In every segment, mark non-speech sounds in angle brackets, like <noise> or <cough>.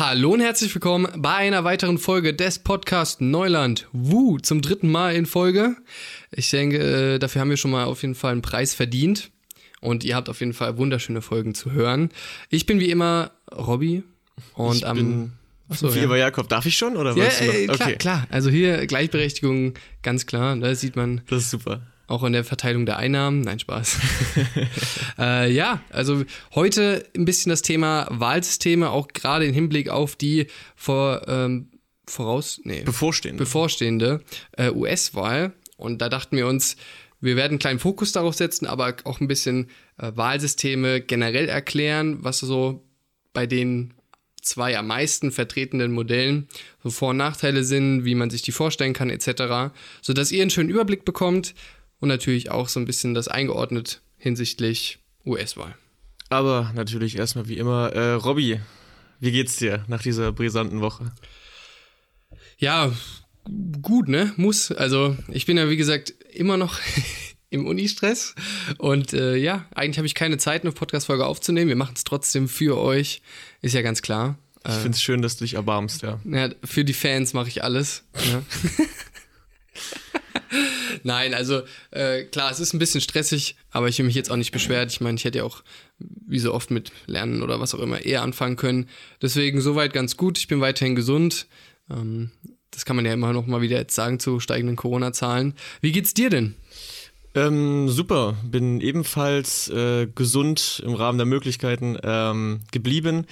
Hallo und herzlich willkommen bei einer weiteren Folge des Podcast Neuland. Wu, zum dritten Mal in Folge. Ich denke, äh, dafür haben wir schon mal auf jeden Fall einen Preis verdient. Und ihr habt auf jeden Fall wunderschöne Folgen zu hören. Ich bin wie immer Robby. Und ich am. Achso, Wie ja. Jakob, darf ich schon? Oder Ja, äh, klar, okay, klar. Also hier Gleichberechtigung, ganz klar. Da sieht man das ist super. Auch in der Verteilung der Einnahmen. Nein, Spaß. <laughs> äh, ja, also heute ein bisschen das Thema Wahlsysteme, auch gerade im Hinblick auf die vor, ähm, voraus, nee, Bevorstehend. bevorstehende äh, US-Wahl. Und da dachten wir uns, wir werden einen kleinen Fokus darauf setzen, aber auch ein bisschen äh, Wahlsysteme generell erklären, was so bei den zwei am meisten vertretenen Modellen so Vor- und Nachteile sind, wie man sich die vorstellen kann, etc., sodass ihr einen schönen Überblick bekommt und natürlich auch so ein bisschen das eingeordnet hinsichtlich US-Wahl. Aber natürlich erstmal wie immer, äh, Robby, wie geht's dir nach dieser brisanten Woche? Ja, gut, ne? Muss. Also, ich bin ja, wie gesagt, immer noch <laughs> im Uni-Stress. Und äh, ja, eigentlich habe ich keine Zeit, eine Podcast-Folge aufzunehmen. Wir machen es trotzdem für euch. Ist ja ganz klar. Ich find's schön, dass du dich erbarmst, ja. Ja, für die Fans mache ich alles. Ja. <laughs> Nein, also äh, klar, es ist ein bisschen stressig, aber ich will mich jetzt auch nicht beschwert. Ich meine, ich hätte ja auch, wie so oft mit Lernen oder was auch immer, eher anfangen können. Deswegen soweit ganz gut. Ich bin weiterhin gesund. Ähm, das kann man ja immer noch mal wieder jetzt sagen zu steigenden Corona-Zahlen. Wie geht's dir denn? Ähm, super, bin ebenfalls äh, gesund im Rahmen der Möglichkeiten ähm, geblieben.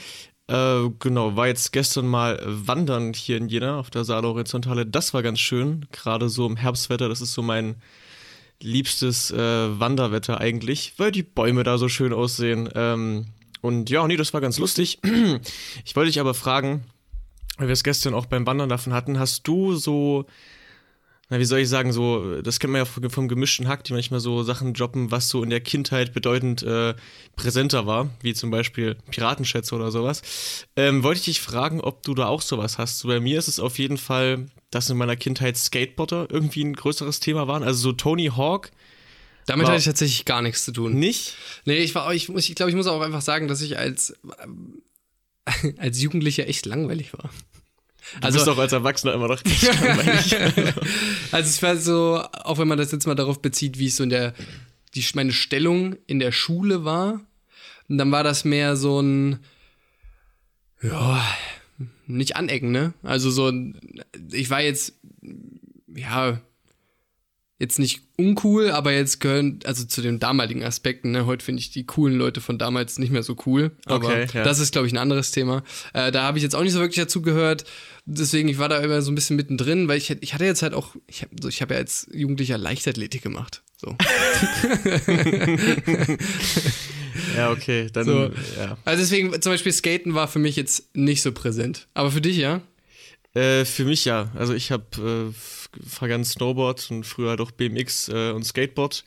Äh, genau, war jetzt gestern mal wandern hier in Jena auf der Saale Horizontale. Das war ganz schön, gerade so im Herbstwetter. Das ist so mein liebstes äh, Wanderwetter eigentlich, weil die Bäume da so schön aussehen. Ähm, und ja, nee, das war ganz lustig. Ich wollte dich aber fragen, weil wir es gestern auch beim Wandern davon hatten, hast du so na, wie soll ich sagen, so, das kennt man ja vom, vom gemischten Hack, die manchmal so Sachen droppen, was so in der Kindheit bedeutend äh, präsenter war, wie zum Beispiel Piratenschätze oder sowas. Ähm, wollte ich dich fragen, ob du da auch sowas hast. So, bei mir ist es auf jeden Fall, dass in meiner Kindheit Skateboarder irgendwie ein größeres Thema waren. Also so Tony Hawk Damit War- hatte ich tatsächlich gar nichts zu tun. nicht. Nee, ich war, ich, muss- ich glaube, ich muss auch einfach sagen, dass ich als, ähm, <laughs> als Jugendlicher echt langweilig war. Du bist auch als Erwachsener immer noch. <laughs> Also es war so, auch wenn man das jetzt mal darauf bezieht, wie es so in der, die, meine Stellung in der Schule war, und dann war das mehr so ein, ja, nicht anecken, ne? Also so, ein- ich war jetzt, ja, jetzt nicht uncool, aber jetzt gehören, also zu den damaligen Aspekten, ne? Heute finde ich die coolen Leute von damals nicht mehr so cool. Aber Okay, ja. das ist, glaube ich, ein anderes Thema. Äh, da habe ich jetzt auch nicht so wirklich dazu gehört. Deswegen, ich war da immer so ein bisschen mittendrin, weil ich, ich hatte jetzt halt auch, ich habe so, ich hab ja als Jugendlicher Leichtathletik gemacht. So. <laughs> ja, okay, dann, So. ja. Also deswegen, zum Beispiel Skaten war für mich jetzt nicht so präsent. Aber für dich, ja? Äh, für mich ja. Also ich habe äh, fahre ganz Snowboard und früher halt auch BMX äh, und Skateboard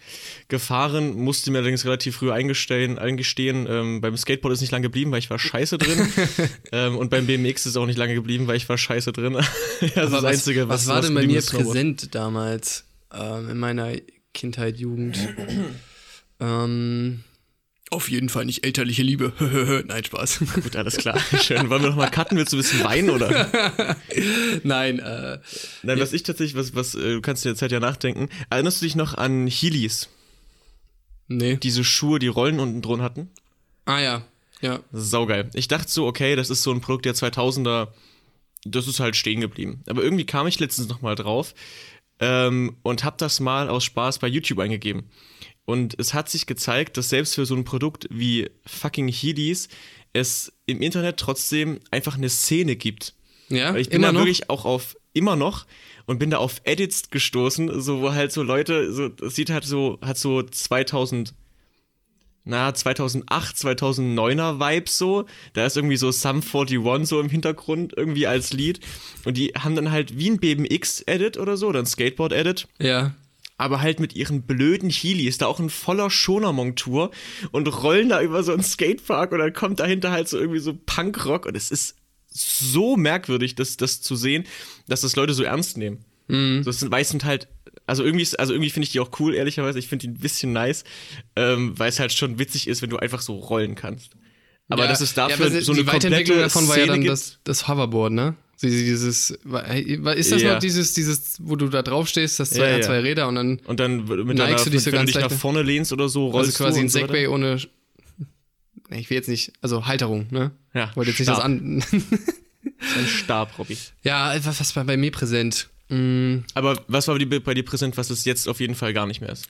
gefahren, musste mir allerdings relativ früh eingestehen, eingestehen. Ähm, beim Skateboard ist nicht lange geblieben, weil ich war scheiße drin. <laughs> ähm, und beim BMX ist auch nicht lange geblieben, weil ich war scheiße drin. <laughs> das ist das was, Einzige, was was war denn bei mir präsent damals ähm, in meiner Kindheit, Jugend? <clears throat> ähm, auf jeden Fall nicht elterliche Liebe. <laughs> Nein, Spaß. Gut, alles klar. Schön. Wollen wir noch mal cutten? Willst du ein bisschen weinen oder? <laughs> Nein, äh, Nein, was ich tatsächlich, was, was, äh, du kannst in der Zeit ja nachdenken. Erinnerst du dich noch an Heelys? nee. Diese Schuhe, die Rollen unten drin hatten? Ah ja, ja. Saugeil. Ich dachte so, okay, das ist so ein Produkt der 2000er, das ist halt stehen geblieben. Aber irgendwie kam ich letztens nochmal drauf ähm, und hab das mal aus Spaß bei YouTube eingegeben. Und es hat sich gezeigt, dass selbst für so ein Produkt wie fucking Heelys es im Internet trotzdem einfach eine Szene gibt. Ja, Weil ich bin da noch. wirklich auch auf, immer noch, und bin da auf Edits gestoßen, so wo halt so Leute, so, das sieht halt so, hat so 2000, na, 2008, 2009er Vibes so. Da ist irgendwie so Sum 41 so im Hintergrund irgendwie als Lied. Und die haben dann halt wie ein BMX-Edit oder so, oder ein Skateboard-Edit Ja. Aber halt mit ihren blöden Heelys, da auch in voller Schonermontur und rollen da über so einen Skatepark und dann kommt dahinter halt so irgendwie so Punkrock und es ist so merkwürdig, das, das zu sehen, dass das Leute so ernst nehmen. Mhm. So, das sind, sind halt, also irgendwie, ist- also irgendwie finde ich die auch cool, ehrlicherweise. Ich finde die ein bisschen nice, ähm, weil es halt schon witzig ist, wenn du einfach so rollen kannst. Aber Ja, dass es dafür ja, so eine Weiterentwicklung davon war ja Szene dann das, das Hoverboard, ne? Dieses, ist das Ja. noch dieses, dieses, wo du da drauf stehst, das zwei, Ja, zwei Räder und dann Und dann mit Neigst deiner, du dich so wenn du ganz dich nach vorne lehnst oder so, also rollst quasi du ein und so. Segway ohne, ich will jetzt nicht, also Halterung, ne? Ja, wollte jetzt nicht das an. <laughs> Ein Stab, Robby. ja, was, was war bei mir präsent? Mm, Aber was war bei dir- bei dir präsent, was es jetzt auf jeden Fall gar nicht mehr ist?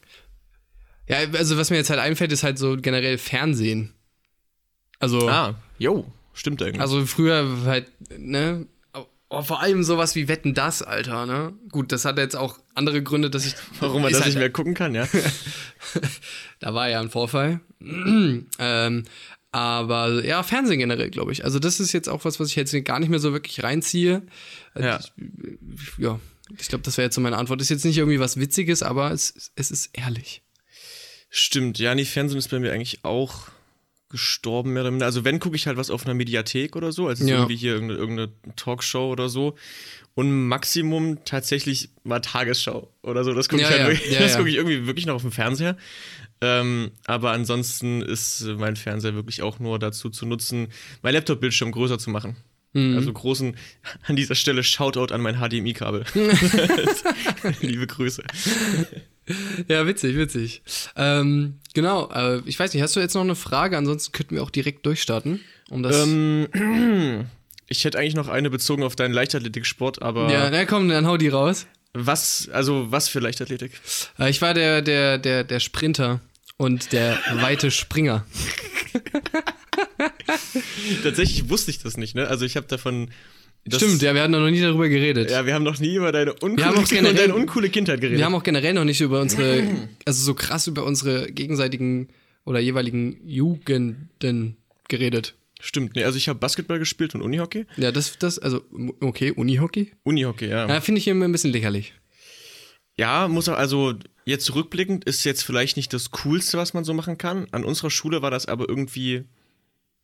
Ja, also was mir jetzt halt einfällt, ist halt so generell Fernsehen. Also, Ah, jo, stimmt irgendwie. also früher halt, ne? Oh, vor allem sowas wie Wetten das, Alter, ne? Gut, das hat jetzt auch andere Gründe, dass ich. <laughs> Warum man das halt, nicht mehr gucken kann, ja? <laughs> Da war ja ein Vorfall. <clears throat> ähm, aber ja, Fernsehen generell, glaube ich. Also, das ist jetzt auch was, was ich jetzt gar nicht mehr so wirklich reinziehe. Also, Ja. Ich, ja, ich glaube, das wäre jetzt so meine Antwort. Ist jetzt nicht irgendwie was Witziges, aber es, es ist ehrlich. Stimmt, ja, nee, Fernsehen ist bei mir eigentlich auch gestorben mehr oder minder. Also wenn, gucke ich halt was auf einer Mediathek oder so, also Ja. irgendwie hier irgendeine, irgendeine Talkshow oder so. Und Maximum tatsächlich mal Tagesschau oder so. Das gucke Ja, ich, halt ja, <laughs> ja, guck ich irgendwie wirklich noch auf dem Fernseher. Ähm, aber ansonsten ist mein Fernseher wirklich auch nur dazu zu nutzen, mein Laptop-Bildschirm größer zu machen. Mhm. Also großen, an dieser Stelle Shoutout an mein HDMI-Kabel. <laughs> <laughs> Liebe Grüße. Ja, witzig, witzig. Ähm, genau, äh, ich weiß nicht, hast du jetzt noch eine Frage? Ansonsten könnten wir auch direkt durchstarten. Um das. Ähm, <clears throat> ich hätte eigentlich noch eine bezogen auf deinen Leichtathletiksport, aber ja, na komm, dann hau die raus. was, also was für Leichtathletik? Äh, ich war der, der, der, der Sprinter und der weite Springer. <laughs> Tatsächlich wusste ich das nicht, ne? Also ich habe davon. Das- Stimmt, ja, wir hatten noch nie darüber geredet. Ja, wir haben noch nie über deine uncoole, Wir haben auch generell- deine uncoole Kindheit geredet. Wir haben auch generell noch nicht über unsere, also so krass über unsere gegenseitigen oder jeweiligen Jugenden geredet. Stimmt, nee, also ich habe Basketball gespielt und Unihockey. Ja, das, das, also, okay, Unihockey? Unihockey, ja. Ja, finde ich immer ein bisschen lächerlich. Ja, muss auch, also jetzt zurückblickend ist jetzt vielleicht nicht das Coolste, was man so machen kann. An unserer Schule war das aber irgendwie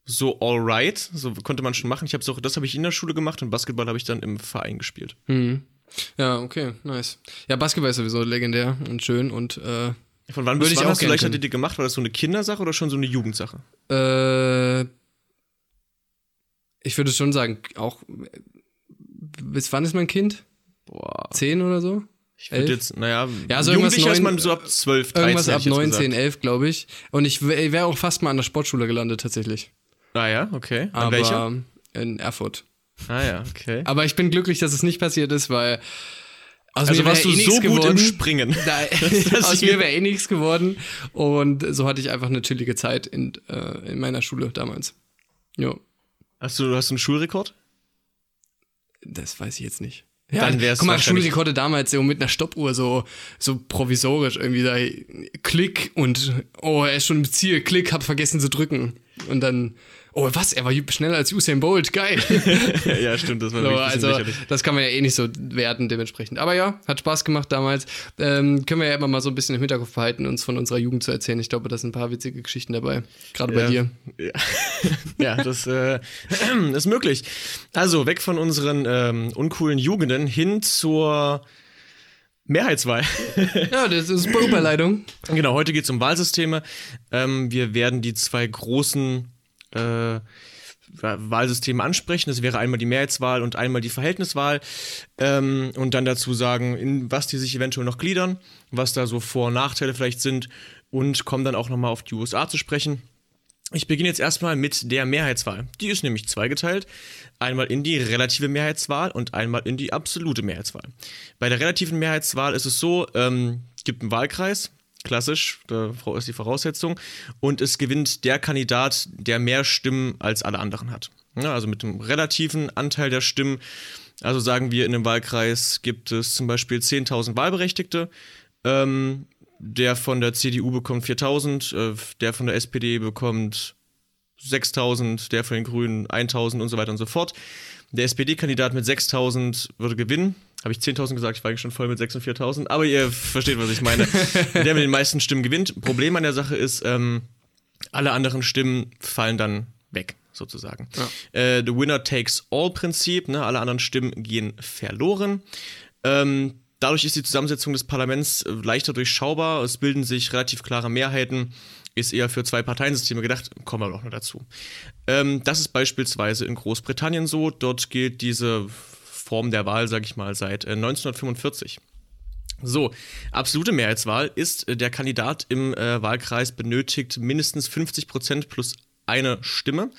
so alright. So konnte man schon machen. Ich hab's auch, das habe ich in der Schule gemacht und Basketball habe ich dann im Verein gespielt. Mhm. Ja, okay, nice. Ja, Basketball ist sowieso legendär und schön und äh, Von wann Würde ich wann auch hast du Leichtathletik gemacht? War das so eine Kindersache oder schon so eine Jugendsache? äh, ich würde schon sagen, auch bis wann ist mein Kind? Boah. Zehn oder so? Ich würde jetzt, naja, Ja, so irgendwas Jugendlicher ist neun- man so ab 12, 13. Irgendwas ab hätte ich jetzt 9, gesagt. 10, 11, glaube ich. Und ich wäre auch fast mal an der Sportschule gelandet, tatsächlich. Ah ja, okay. An Aber welcher? in Erfurt. Ah ja, okay. Aber ich bin glücklich, dass es nicht passiert ist, weil aus Also mir warst du eh so gut im geworden. Springen. Da, <laughs> aus mir wäre eh nichts geworden. Und so hatte ich einfach eine chillige Zeit in, äh, in meiner Schule damals. Jo, Hast du, hast du einen Schulrekord? das weiß ich jetzt nicht. Dann wär's guck mal, Schulrekorde damals so mit einer Stoppuhr so, so provisorisch irgendwie da Klick und oh, er ist schon im Ziel, Klick, hab vergessen zu drücken. Und dann, oh, was, er war schneller als Usain Bolt, geil. <laughs> ja, stimmt, das war So, also, lächerlich. das kann man ja eh nicht so werten dementsprechend. Aber ja, hat Spaß gemacht damals. Ähm, können wir ja immer mal so ein bisschen im Hinterkopf behalten, uns von unserer Jugend zu erzählen. Ich glaube, da sind ein paar witzige Geschichten dabei. Gerade bei Ja. dir. Ja, <laughs> ja das äh, <clears throat> ist möglich. Also, weg von unseren ähm, uncoolen Jugenden hin zur Mehrheitswahl. <laughs> Ja, das ist super Überleitung. genau, heute geht es um Wahlsysteme. Ähm, wir werden die zwei großen äh, Wahlsysteme ansprechen. Das wäre einmal die Mehrheitswahl und einmal die Verhältniswahl. Ähm, und dann dazu sagen, in was die sich eventuell noch gliedern, was da so Vor- und Nachteile vielleicht sind und kommen dann auch nochmal auf die USA zu sprechen. Ich beginne jetzt erstmal mit der Mehrheitswahl. Die ist nämlich zweigeteilt. Einmal in die relative Mehrheitswahl und einmal in die absolute Mehrheitswahl. Bei der relativen Mehrheitswahl ist es so, ähm, gibt einen Wahlkreis, klassisch, da ist die Voraussetzung, und es gewinnt der Kandidat, der mehr Stimmen als alle anderen hat. Ja, also mit dem relativen Anteil der Stimmen, also sagen wir, in einem Wahlkreis gibt es zum Beispiel 10.000 Wahlberechtigte, ähm, der von der CDU bekommt 4000, äh, der von der SPD bekommt 6000, der von den Grünen 1000 und so weiter und so fort. Der SPD-Kandidat mit 6000 würde gewinnen. Habe ich 10.000 gesagt, ich war eigentlich schon voll mit 6 und 4.000, aber ihr versteht, was ich meine. <laughs> der mit den meisten Stimmen gewinnt. Problem an der Sache ist, ähm, alle anderen Stimmen fallen dann weg, sozusagen. Äh, the Winner takes all Prinzip, ne? alle anderen Stimmen gehen verloren. Ähm, dadurch ist die Zusammensetzung des Parlaments äh, leichter durchschaubar. Es bilden sich relativ klare Mehrheiten ist eher für zwei Parteiensysteme gedacht, kommen wir doch noch dazu. Ähm, das ist beispielsweise in Großbritannien so. Dort gilt diese Form der Wahl, sage ich mal, seit äh, 1945. So, absolute Mehrheitswahl ist, äh, der Kandidat im äh, Wahlkreis benötigt mindestens 50 Prozent plus eine Stimme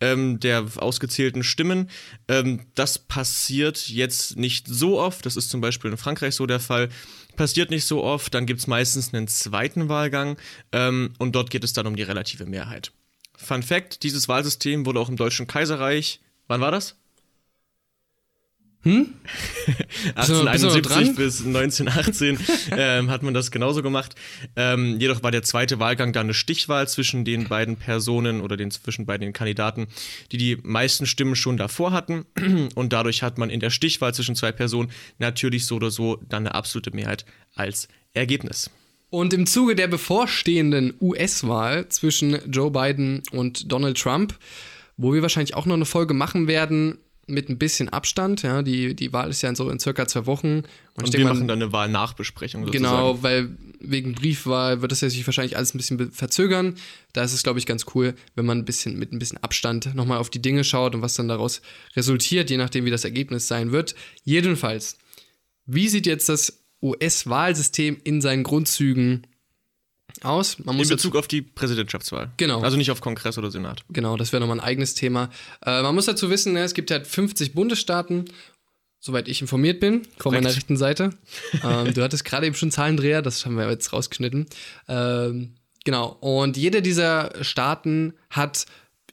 ähm, der ausgezählten Stimmen. Ähm, das passiert jetzt nicht so oft. Das ist zum Beispiel in Frankreich so der Fall. Passiert nicht so oft. Dann gibt es meistens einen zweiten Wahlgang ähm, und dort geht es dann um die relative Mehrheit. Fun Fact: Dieses Wahlsystem wurde auch im Deutschen Kaiserreich. Wann war das? Hm? <laughs> 1871 bis 1918 <laughs> ähm, hat man das genauso gemacht. Ähm, jedoch war der zweite Wahlgang dann eine Stichwahl zwischen den beiden Personen oder den zwischen beiden Kandidaten, die die meisten Stimmen schon davor hatten. <clears throat> Und dadurch hat man in der Stichwahl zwischen zwei Personen natürlich so oder so dann eine absolute Mehrheit als Ergebnis. Und im Zuge der bevorstehenden US-Wahl zwischen Joe Biden und Donald Trump, wo wir wahrscheinlich auch noch eine Folge machen werden, mit ein bisschen Abstand. Ja, die, die Wahl ist ja in so in circa zwei Wochen. Und, und wir mal, machen dann eine Wahlnachbesprechung. Sozusagen. Genau, weil wegen Briefwahl wird das ja sich wahrscheinlich alles ein bisschen verzögern. Da ist es, glaube ich, ganz cool, wenn man ein bisschen mit ein bisschen Abstand nochmal auf die Dinge schaut und was dann daraus resultiert, je nachdem, wie das Ergebnis sein wird. Jedenfalls, wie sieht jetzt das US-Wahlsystem in seinen Grundzügen aus. Man muss in Bezug auf die Präsidentschaftswahl. Genau. Also nicht auf Kongress oder Senat. Genau, das wäre nochmal ein eigenes Thema. Äh, man muss dazu wissen, ne, es gibt halt 50 Bundesstaaten, soweit ich informiert bin, von meiner rechten Seite. ähm, du hattest gerade eben schon Zahlendreher, das haben wir jetzt rausgeschnitten. Ähm, genau, und jeder dieser Staaten hat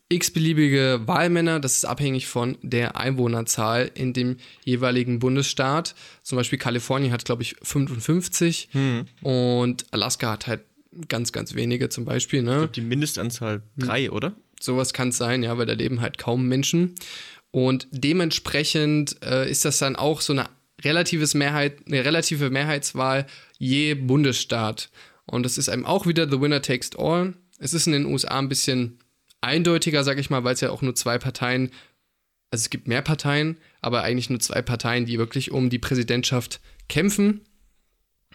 x-beliebige Wahlmänner, das ist abhängig von der Einwohnerzahl in dem jeweiligen Bundesstaat. Zum Beispiel Kalifornien hat, glaube ich, 55 hm. und Alaska hat halt ganz, ganz wenige zum Beispiel. Ne? Ich glaub, die Mindestanzahl drei, hm. oder? Sowas kann es sein, ja, weil da leben halt kaum Menschen. Und dementsprechend äh, ist das dann auch so eine relatives Mehrheit, eine relative Mehrheitswahl je Bundesstaat. Und das ist einem auch wieder the winner takes all. Es ist in den USA ein bisschen eindeutiger, sag ich mal, weil es ja auch nur zwei Parteien, also es gibt mehr Parteien, aber eigentlich nur zwei Parteien, die wirklich um die Präsidentschaft kämpfen.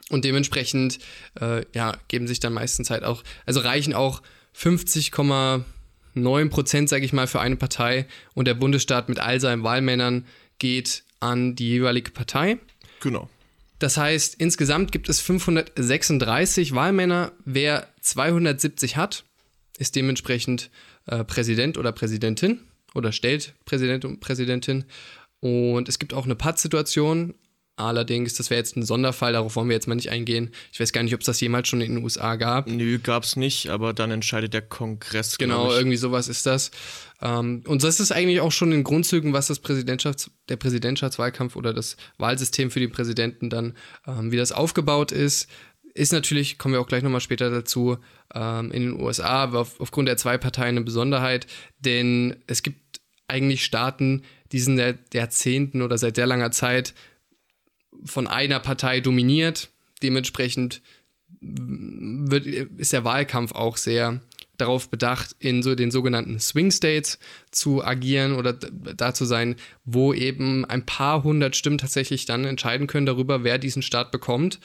Und dementsprechend, äh, ja, geben sich dann meistens halt auch, also reichen auch 50,9 Prozent, sage ich mal, für eine Partei und der Bundesstaat mit all seinen Wahlmännern geht an die jeweilige Partei. Genau. Das heißt, insgesamt gibt es 536 Wahlmänner. Wer 270 hat, ist dementsprechend äh, Präsident oder Präsidentin oder stellt Präsident und Präsidentin. Und es gibt auch eine Pattsituation, Allerdings, das wäre jetzt ein Sonderfall, darauf wollen wir jetzt mal nicht eingehen. Ich weiß gar nicht, ob es das jemals schon in den USA gab. Nö, gab es nicht, aber dann entscheidet der Kongress. Genau, irgendwie sowas ist das. Ähm, und das ist eigentlich auch schon in Grundzügen, was das Präsidentschafts-, der Präsidentschaftswahlkampf oder das Wahlsystem für den Präsidenten dann, ähm, wie das aufgebaut ist. Ist natürlich, kommen wir auch gleich nochmal später dazu, ähm, in den USA, aber auf, aufgrund der zwei Parteien eine Besonderheit, denn es gibt eigentlich Staaten, die sind seit Jahrzehnten oder seit sehr langer Zeit von einer Partei dominiert. Dementsprechend wird, ist der Wahlkampf auch sehr darauf bedacht, in so den sogenannten Swing States zu agieren oder da zu sein, wo eben ein paar hundert Stimmen tatsächlich dann entscheiden können darüber, wer diesen Staat bekommt.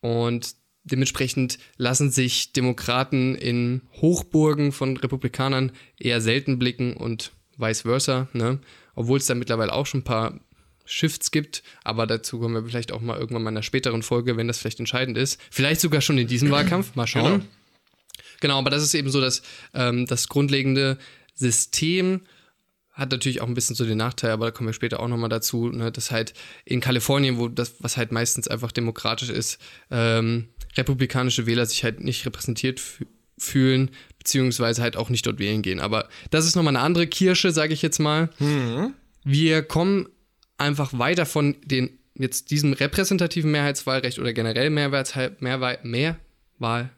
Und dementsprechend lassen sich Demokraten in Hochburgen von Republikanern eher selten blicken und vice versa, ne? Obwohl es da mittlerweile auch schon ein paar Shifts gibt, aber dazu kommen wir vielleicht auch mal irgendwann mal in einer späteren Folge, wenn das vielleicht entscheidend ist. Vielleicht sogar schon in diesem Wahlkampf, mal schauen. Genau, genau aber das ist eben so das, ähm, das grundlegende System. Hat natürlich auch ein bisschen so den Nachteil, aber da kommen wir später auch nochmal dazu, ne, dass halt in Kalifornien, wo das, was halt meistens einfach demokratisch ist, ähm, republikanische Wähler sich halt nicht repräsentiert fühlen, beziehungsweise halt auch nicht dort wählen gehen. Aber das ist nochmal eine andere Kirsche, sage ich jetzt mal. Mhm. Wir kommen einfach weiter von den jetzt diesem repräsentativen Mehrheitswahlrecht oder generell Mehrwahl, Mehrwahl, Mehrwahl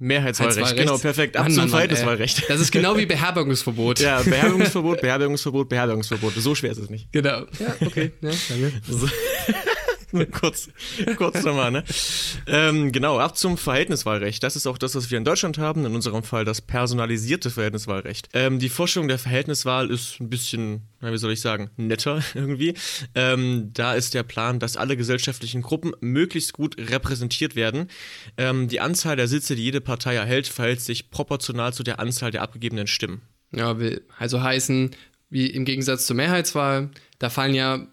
Mehrheitswahlrecht, genau, perfekt. Ab zum Wahlrecht. Das ist genau wie Beherbergungsverbot. ja, Beherbergungsverbot, Beherbergungsverbot, Beherbergungsverbot. So schwer ist es nicht. Genau. Ja, okay. Ja, danke. So. <laughs> kurz, kurz nochmal, ne? Ähm, genau, ab zum Verhältniswahlrecht. Das ist auch das, was wir in Deutschland haben, in unserem Fall das personalisierte Verhältniswahlrecht. Ähm, die Vorstellung der Verhältniswahl ist ein bisschen, wie soll ich sagen, netter <laughs> irgendwie. Ähm, da ist der Plan, dass alle gesellschaftlichen Gruppen möglichst gut repräsentiert werden. Ähm, die Anzahl der Sitze, die jede Partei erhält, verhält sich proportional zu der Anzahl der abgegebenen Stimmen. Ja, will also heißen, wie im Gegensatz zur Mehrheitswahl, da fallen ja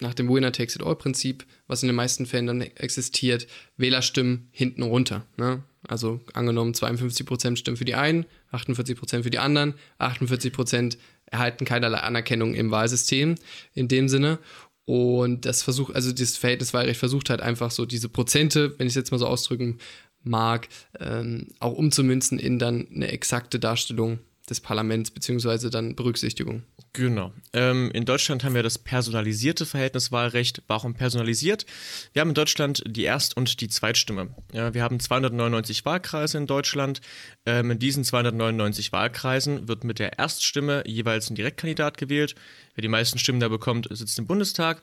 nach dem Winner-Takes-it-all-Prinzip, was in den meisten Fällen dann existiert, Wählerstimmen hinten runter. Ne? Also angenommen 52% stimmen für die einen, 48% für die anderen, 48% erhalten keinerlei Anerkennung im Wahlsystem in dem Sinne. Und das versucht, also das Verhältniswahlrecht versucht halt einfach so diese Prozente, wenn ich es jetzt mal so ausdrücken mag, ähm, auch umzumünzen in dann eine exakte Darstellung des Parlaments, beziehungsweise dann Berücksichtigung. Genau. Ähm, in Deutschland haben wir das personalisierte Verhältniswahlrecht. Warum personalisiert? Wir haben in Deutschland die Erst- und die Zweitstimme. Ja, wir haben 299 Wahlkreise in Deutschland. Ähm, in diesen 299 Wahlkreisen wird mit der Erststimme jeweils ein Direktkandidat gewählt. Wer die meisten Stimmen da bekommt, sitzt im Bundestag.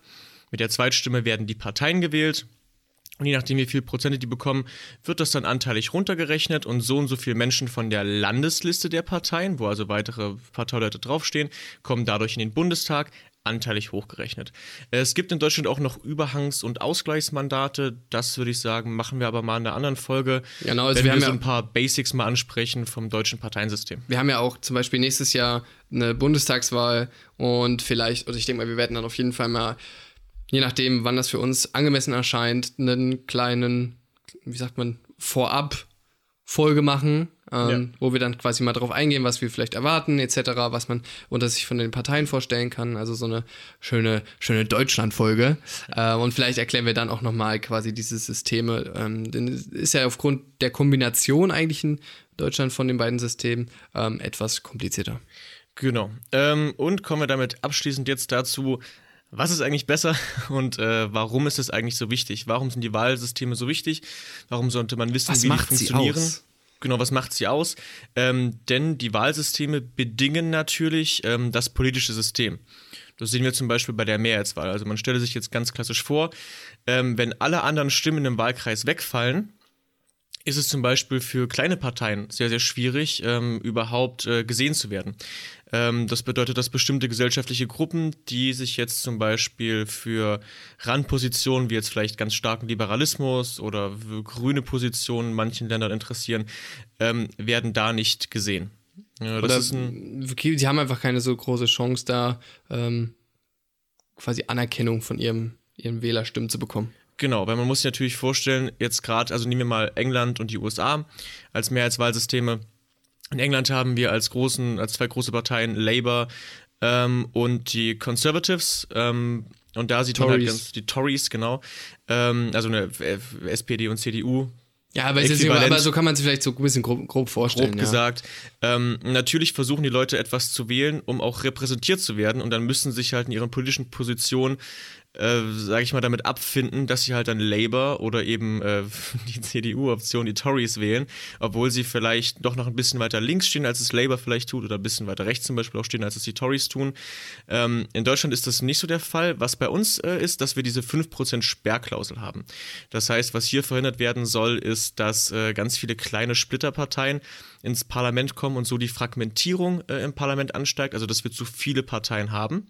Mit der Zweitstimme werden die Parteien gewählt. Und je nachdem, wie viel Prozente die bekommen, wird das dann anteilig runtergerechnet und so und so viele Menschen von der Landesliste der Parteien, wo also weitere Parteileute draufstehen, kommen dadurch in den Bundestag, anteilig hochgerechnet. Es gibt in Deutschland auch noch Überhangs- und Ausgleichsmandate. Das würde ich sagen, machen wir aber mal in einer anderen Folge. Genau, also wenn wir, wir, haben so ja, ein paar Basics mal ansprechen vom deutschen Parteiensystem. wir haben ja auch zum Beispiel nächstes Jahr eine Bundestagswahl und vielleicht, oder ich denke mal, wir werden dann auf jeden Fall mal, je nachdem, wann das für uns angemessen erscheint, einen kleinen, wie sagt man, vorab Folge machen, ähm, wo wir dann quasi mal drauf eingehen, was wir vielleicht erwarten, etc., was man unter sich von den Parteien vorstellen kann. Also so eine schöne, schöne Deutschland-Folge. Äh, und vielleicht erklären wir dann auch nochmal quasi diese Systeme. Ähm, denn es ist ja aufgrund der Kombination eigentlich in Deutschland von den beiden Systemen ähm, etwas komplizierter. Genau. Ähm, und kommen wir damit abschließend jetzt dazu, was ist eigentlich besser <laughs> und äh, warum ist es eigentlich so wichtig? Warum sind die Wahlsysteme so wichtig? Warum sollte man wissen, Was wie macht die sie funktionieren? aus? Genau, was macht sie aus? Ähm, denn die Wahlsysteme bedingen natürlich ähm, das politische System. Das sehen wir zum Beispiel bei der Mehrheitswahl. Also man stelle sich jetzt ganz klassisch vor, ähm, wenn alle anderen Stimmen im Wahlkreis wegfallen, ist es zum Beispiel für kleine Parteien sehr, sehr schwierig, ähm, überhaupt äh, gesehen zu werden. Ähm, das bedeutet, dass bestimmte gesellschaftliche Gruppen, die sich jetzt zum Beispiel für Randpositionen wie jetzt vielleicht ganz starken Liberalismus oder grüne Positionen in manchen Ländern interessieren, ähm, werden da nicht gesehen. Ja, Oder sie haben einfach keine so große Chance, da ähm, quasi Anerkennung von ihrem, ihren Wählerstimmen zu bekommen. Genau, weil man muss sich natürlich vorstellen, jetzt gerade, also nehmen wir mal England und die USA als Mehrheitswahlsysteme. In England haben wir als großen, als zwei große Parteien Labour ähm, und die Conservatives. Ähm, und da sieht man halt Tories. ganz, die Tories, genau. Ähm, also eine SPD und CDU, Ja, aber, ist aber so kann man sich vielleicht so ein bisschen grob, grob vorstellen. grob ja. gesagt. Ähm, natürlich versuchen die Leute etwas zu wählen, um auch repräsentiert zu werden und dann müssen sich halt in ihren politischen Positionen, äh, sage ich mal, damit abfinden, dass sie halt dann Labour oder eben äh, <laughs> die CDU-Option, die Tories wählen, obwohl sie vielleicht doch noch ein bisschen weiter links stehen, als es Labour vielleicht tut oder ein bisschen weiter rechts zum Beispiel auch stehen, als es die Tories tun. Ähm, in Deutschland ist das nicht so der Fall. Was bei uns äh, ist, dass wir diese 5% Sperrklausel haben. Das heißt, was hier verhindert werden soll, ist, dass äh, ganz viele kleine Splitterparteien ins Parlament kommen und so die Fragmentierung äh, im Parlament ansteigt, also dass wir zu viele Parteien haben.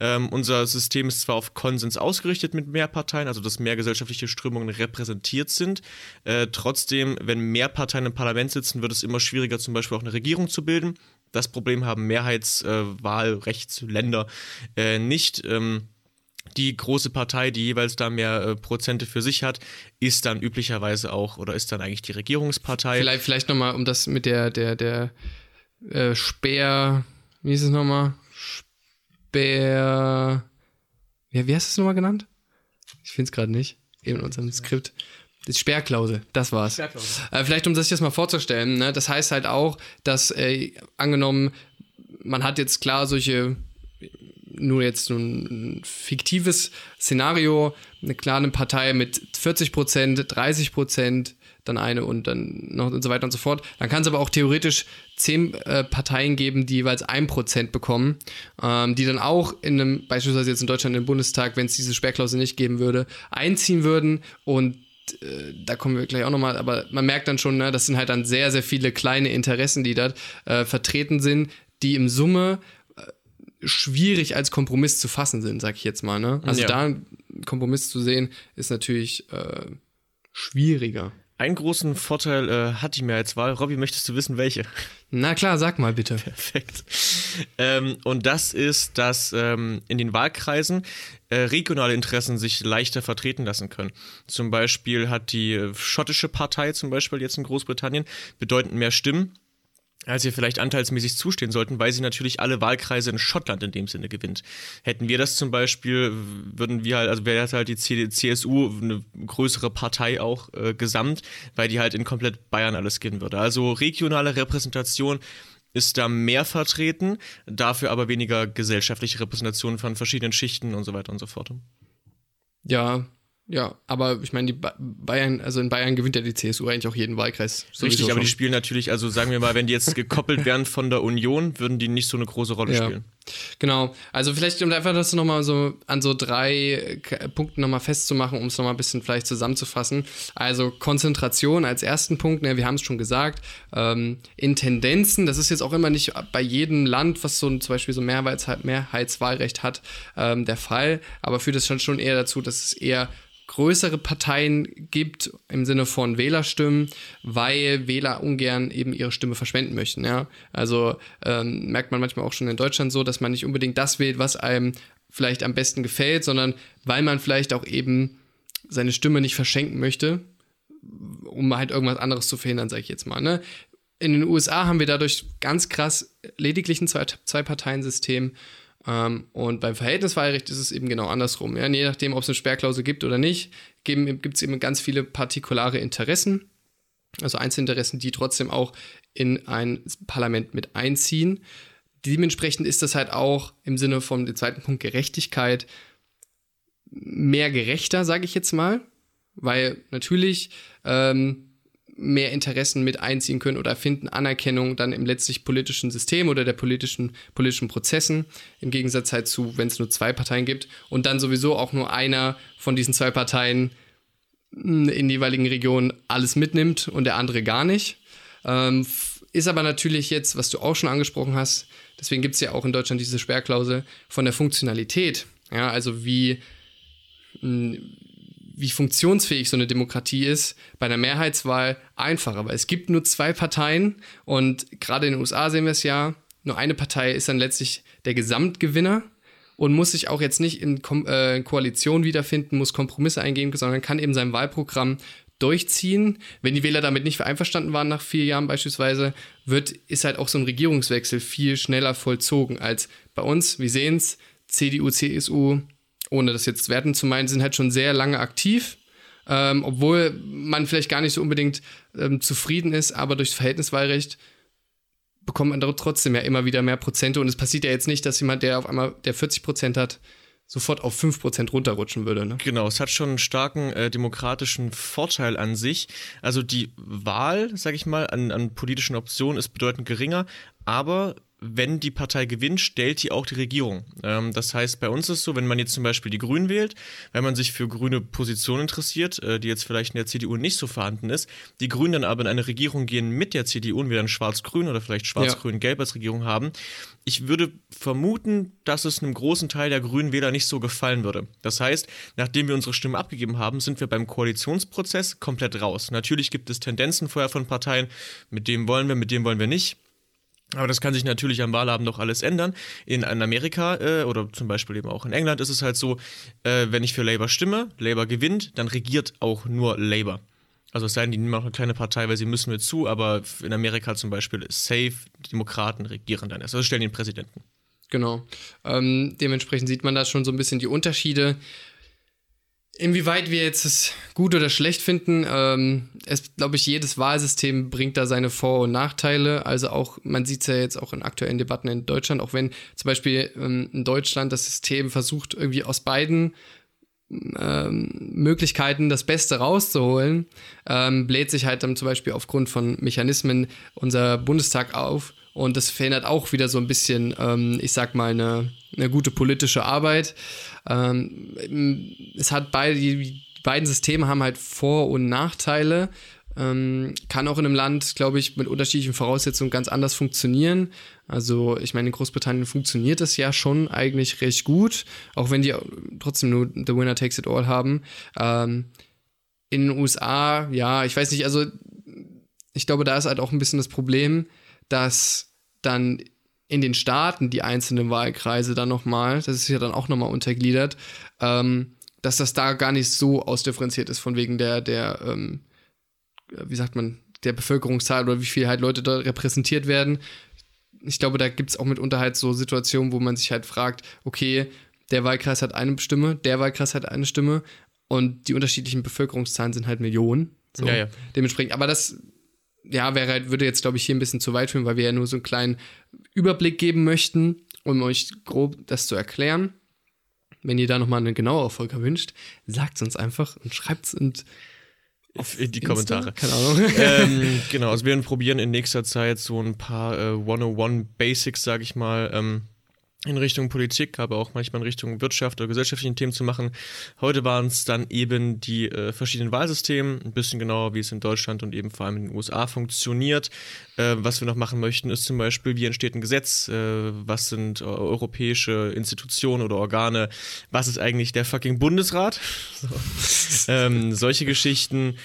Ähm, unser System ist zwar auf Konsens ausgerichtet mit mehr Parteien, also dass mehr gesellschaftliche Strömungen repräsentiert sind. Äh, trotzdem, wenn mehr Parteien im Parlament sitzen, wird es immer schwieriger, zum Beispiel auch eine Regierung zu bilden. Das Problem haben Mehrheitswahlrechtsländer äh, nicht. Ähm, die große Partei, die jeweils da mehr äh, Prozente für sich hat, ist dann üblicherweise auch oder ist dann eigentlich die Regierungspartei. Vielleicht, vielleicht nochmal, um das mit der, der, der äh, Speer, wie ist es nochmal? Speer, ja, wie hast du es nochmal genannt? Ich finde es gerade nicht, in unserem Skript. Die Sperrklausel, das war's. Sperrklausel. Äh, vielleicht, um sich das mal vorzustellen, ne? das heißt halt auch, dass äh, angenommen, man hat jetzt klar solche nur jetzt ein fiktives Szenario, eine kleine Partei mit 40 Prozent, 30 Prozent, dann eine und dann noch und so weiter und so fort. Dann kann es aber auch theoretisch zehn äh, Parteien geben, die jeweils ein Prozent bekommen, ähm, die dann auch in einem, beispielsweise jetzt in Deutschland im Bundestag, wenn es diese Sperrklausel nicht geben würde, einziehen würden. Und äh, da kommen wir gleich auch nochmal, aber man merkt dann schon, ne, das sind halt dann sehr, sehr viele kleine Interessen, die dort äh, vertreten sind, die im Summe schwierig als Kompromiss zu fassen sind, sag ich jetzt mal. Ne? Also ja. da einen Kompromiss zu sehen, ist natürlich äh, schwieriger. Einen großen Vorteil äh, hatte ich mir als Wahl. Robby, möchtest du wissen, welche? Na klar, sag mal bitte. Perfekt. Ähm, und das ist, dass ähm, in den Wahlkreisen äh, regionale Interessen sich leichter vertreten lassen können. Zum Beispiel hat die äh, schottische Partei zum Beispiel jetzt in Großbritannien bedeutend mehr Stimmen als ihr vielleicht anteilsmäßig zustehen sollten, weil sie natürlich alle Wahlkreise in Schottland in dem Sinne gewinnt. Hätten wir das zum Beispiel, würden wir halt, also wäre halt die CSU eine größere Partei auch äh, gesamt, weil die halt in komplett Bayern alles gehen würde. Also regionale Repräsentation ist da mehr vertreten, dafür aber weniger gesellschaftliche Repräsentation von verschiedenen Schichten und so weiter und so fort. Ja, ja, aber ich meine, die Bayern, also in Bayern gewinnt ja die CSU eigentlich auch jeden Wahlkreis. Richtig, aber schon. die spielen natürlich, also sagen wir mal, wenn die jetzt gekoppelt wären von der Union, würden die nicht so eine große Rolle ja. spielen. Genau, also vielleicht um einfach das nochmal so an so drei Punkten nochmal festzumachen, um es nochmal ein bisschen vielleicht zusammenzufassen. Also Konzentration als ersten Punkt, ne, wir haben es schon gesagt, ähm, in Tendenzen, das ist jetzt auch immer nicht bei jedem Land, was so ein, zum Beispiel so Mehrheits Mehrheitswahlrecht hat, ähm, der Fall, aber führt es schon, schon eher dazu, dass es eher größere Parteien gibt im Sinne von Wählerstimmen, weil Wähler ungern eben ihre Stimme verschwenden möchten. Ja? Also ähm, merkt man manchmal auch schon in Deutschland so, dass man nicht unbedingt das wählt, was einem vielleicht am besten gefällt, sondern weil man vielleicht auch eben seine Stimme nicht verschenken möchte, um halt irgendwas anderes zu verhindern, sage ich jetzt mal. Ne? In den USA haben wir dadurch ganz krass lediglich ein Zwei-Parteien-System. Ähm, und beim Verhältniswahlrecht ist es eben genau andersrum. Ja? Je nachdem, ob es eine Sperrklausel gibt oder nicht, gibt es eben ganz viele partikulare Interessen, also Einzelinteressen, die trotzdem auch in ein Parlament mit einziehen. Dementsprechend ist das halt auch im Sinne von dem zweiten Punkt Gerechtigkeit mehr gerechter, sage ich jetzt mal, weil natürlich ähm, mehr Interessen mit einziehen können oder finden Anerkennung dann im letztlich politischen System oder der politischen, politischen Prozessen, im Gegensatz halt zu, wenn es nur zwei Parteien gibt und dann sowieso auch nur einer von diesen zwei Parteien hm, in die jeweiligen Regionen alles mitnimmt und der andere gar nicht. Ähm, ist aber natürlich jetzt, was du auch schon angesprochen hast, deswegen gibt es ja auch in Deutschland diese Sperrklausel von der Funktionalität. Ja, also wie, hm, wie funktionsfähig so eine Demokratie ist, bei einer Mehrheitswahl einfacher. Weil es gibt nur zwei Parteien und gerade in den USA sehen wir es ja, nur eine Partei ist dann letztlich der Gesamtgewinner und muss sich auch jetzt nicht in Ko äh, Koalition wiederfinden, muss Kompromisse eingehen, sondern kann eben sein Wahlprogramm durchziehen. Wenn die Wähler damit nicht einverstanden waren nach vier Jahren beispielsweise, wird, ist halt auch so ein Regierungswechsel viel schneller vollzogen als bei uns. Wir sehen es, CDU, CSU, ohne das jetzt werten zu meinen, sind halt schon sehr lange aktiv. Ähm, obwohl man vielleicht gar nicht so unbedingt ähm, zufrieden ist, aber durchs Verhältniswahlrecht bekommt man trotzdem ja immer wieder mehr Prozente. Und es passiert ja jetzt nicht, dass jemand, der auf einmal der 40 Prozent hat, sofort auf 5% runterrutschen würde. Ne? Genau, es hat schon einen starken äh, demokratischen Vorteil an sich. Also die Wahl, sag ich mal, an, an politischen Optionen ist bedeutend geringer, aber wenn die Partei gewinnt, stellt die auch die Regierung. Ähm, das heißt, bei uns ist es so, wenn man jetzt zum Beispiel die Grünen wählt, wenn man sich für grüne Positionen interessiert, äh, die jetzt vielleicht in der CDU nicht so vorhanden ist, die Grünen dann aber in eine Regierung gehen mit der CDU und wir dann schwarz-grün oder vielleicht schwarz-grün-gelb als Regierung haben, ich würde vermuten, dass es einem großen Teil der grünen Wähler nicht so gefallen würde. Das heißt, nachdem wir unsere Stimme abgegeben haben, sind wir beim Koalitionsprozess komplett raus. Natürlich gibt es Tendenzen vorher von Parteien, mit dem wollen wir, mit dem wollen wir nicht. Aber das kann sich natürlich am Wahlabend noch alles ändern. In, in Amerika äh, oder zum Beispiel eben auch in England ist es halt so, äh, wenn ich für Labour stimme, Labour gewinnt, dann regiert auch nur Labour. Also es sei denn, die nehmen auch eine kleine Partei, weil sie müssen mir zu, aber in Amerika zum Beispiel ist safe, die Demokraten regieren dann erst. Also stellen den Präsidenten. Genau. Ähm, dementsprechend sieht man da schon so ein bisschen die Unterschiede Inwieweit wir jetzt es gut oder schlecht finden, ähm, es glaube ich, jedes Wahlsystem bringt da seine Vor- und Nachteile. Also auch, man sieht es ja jetzt auch in aktuellen Debatten in Deutschland, auch wenn zum Beispiel ähm, in Deutschland das System versucht, irgendwie aus beiden ähm, Möglichkeiten das Beste rauszuholen, ähm, bläht sich halt dann zum Beispiel aufgrund von Mechanismen unser Bundestag auf. Und das verhindert auch wieder so ein bisschen, ähm, ich sag mal, eine, eine gute politische Arbeit. Ähm, es hat beide, die beiden Systeme haben halt Vor- und Nachteile. Ähm, kann auch in einem Land, glaube ich, mit unterschiedlichen Voraussetzungen ganz anders funktionieren. Also, ich meine, in Großbritannien funktioniert das ja schon eigentlich recht gut, auch wenn die trotzdem nur The Winner Takes It All haben. Ähm, in den USA, ja, ich weiß nicht, also ich glaube, da ist halt auch ein bisschen das Problem, dass dann in den Staaten die einzelnen Wahlkreise dann nochmal, das ist ja dann auch nochmal untergliedert, ähm, dass das da gar nicht so ausdifferenziert ist, von wegen der, der, ähm, wie sagt man, der Bevölkerungszahl oder wie viel halt Leute da repräsentiert werden. Ich glaube, da gibt es auch mitunter halt so Situationen, wo man sich halt fragt, okay, der Wahlkreis hat eine Stimme, der Wahlkreis hat eine Stimme und die unterschiedlichen Bevölkerungszahlen sind halt Millionen. So. Ja, ja. Dementsprechend, aber das ja, wäre halt, würde jetzt, glaube ich, hier ein bisschen zu weit führen, weil wir ja nur so einen kleinen Überblick geben möchten, um euch grob das zu erklären. Wenn ihr da nochmal eine genauere Folge wünscht, sagt es uns einfach und schreibt es und in die Kommentare. Keine Ahnung. <laughs> ähm, genau, also wir werden probieren in nächster Zeit so ein paar äh, 101 Basics, sage ich mal, ähm, in Richtung Politik, aber auch manchmal in Richtung Wirtschaft oder gesellschaftlichen Themen zu machen. Heute waren es dann eben die äh, verschiedenen Wahlsysteme, ein bisschen genauer, wie es in Deutschland und eben vor allem in den USA funktioniert. Äh, was wir noch machen möchten, ist zum Beispiel, wie entsteht ein Gesetz, äh, was sind äh, europäische Institutionen oder Organe, was ist eigentlich der fucking Bundesrat? <laughs> so. ähm, solche Geschichten.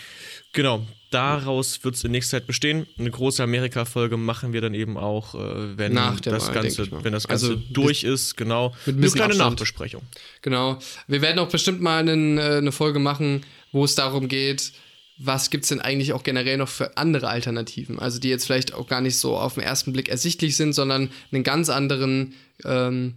Genau, daraus wird es in nächster Zeit bestehen. Eine große Amerika-Folge machen wir dann eben auch, äh, wenn, das Wahl, Ganze, wenn das Ganze Also durch ist, genau. mit ein Eine kleine Abstand. Nachbesprechung. Genau. Wir werden auch bestimmt mal einen, äh, eine Folge machen, wo es darum geht, was gibt es denn eigentlich auch generell noch für andere Alternativen? Also die jetzt vielleicht auch gar nicht so auf den ersten Blick ersichtlich sind, sondern einen ganz anderen, ähm,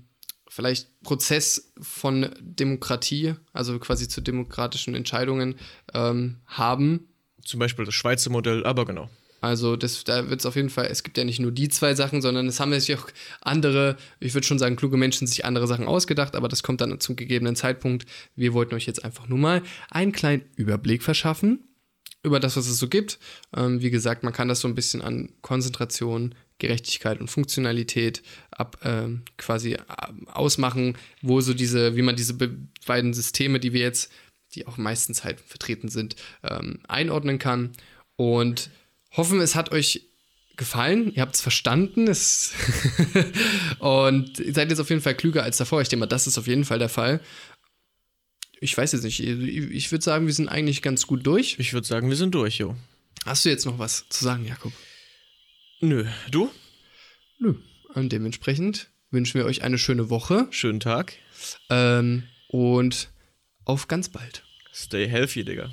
vielleicht Prozess von Demokratie, also quasi zu demokratischen Entscheidungen ähm, haben. Zum Beispiel das Schweizer Modell, aber genau. Also das, da wird es auf jeden Fall, es gibt ja nicht nur die zwei Sachen, sondern es haben sich auch andere, ich würde schon sagen, kluge Menschen sich andere Sachen ausgedacht, aber das kommt dann zum gegebenen Zeitpunkt. Wir wollten euch jetzt einfach nur mal einen kleinen Überblick verschaffen über das, was es so gibt. Ähm, wie gesagt, man kann das so ein bisschen an Konzentration, Gerechtigkeit und Funktionalität ab ähm, quasi äh, ausmachen, wo so diese, wie man diese be beiden Systeme, die wir jetzt, die auch meistens halt vertreten sind, ähm, einordnen kann. Und hoffen, es hat euch gefallen. Ihr habt es verstanden. Es <laughs> und ihr seid jetzt auf jeden Fall klüger als davor. Ich denke mal, das ist auf jeden Fall der Fall. Ich weiß jetzt nicht. Ich würde sagen, wir sind eigentlich ganz gut durch. Ich würde sagen, wir sind durch, jo. Hast du jetzt noch was zu sagen, Jakob? Nö. Du? Nö. Und dementsprechend wünschen wir euch eine schöne Woche Schönen Tag. ähm, und auf ganz bald. Stay healthy, Digga.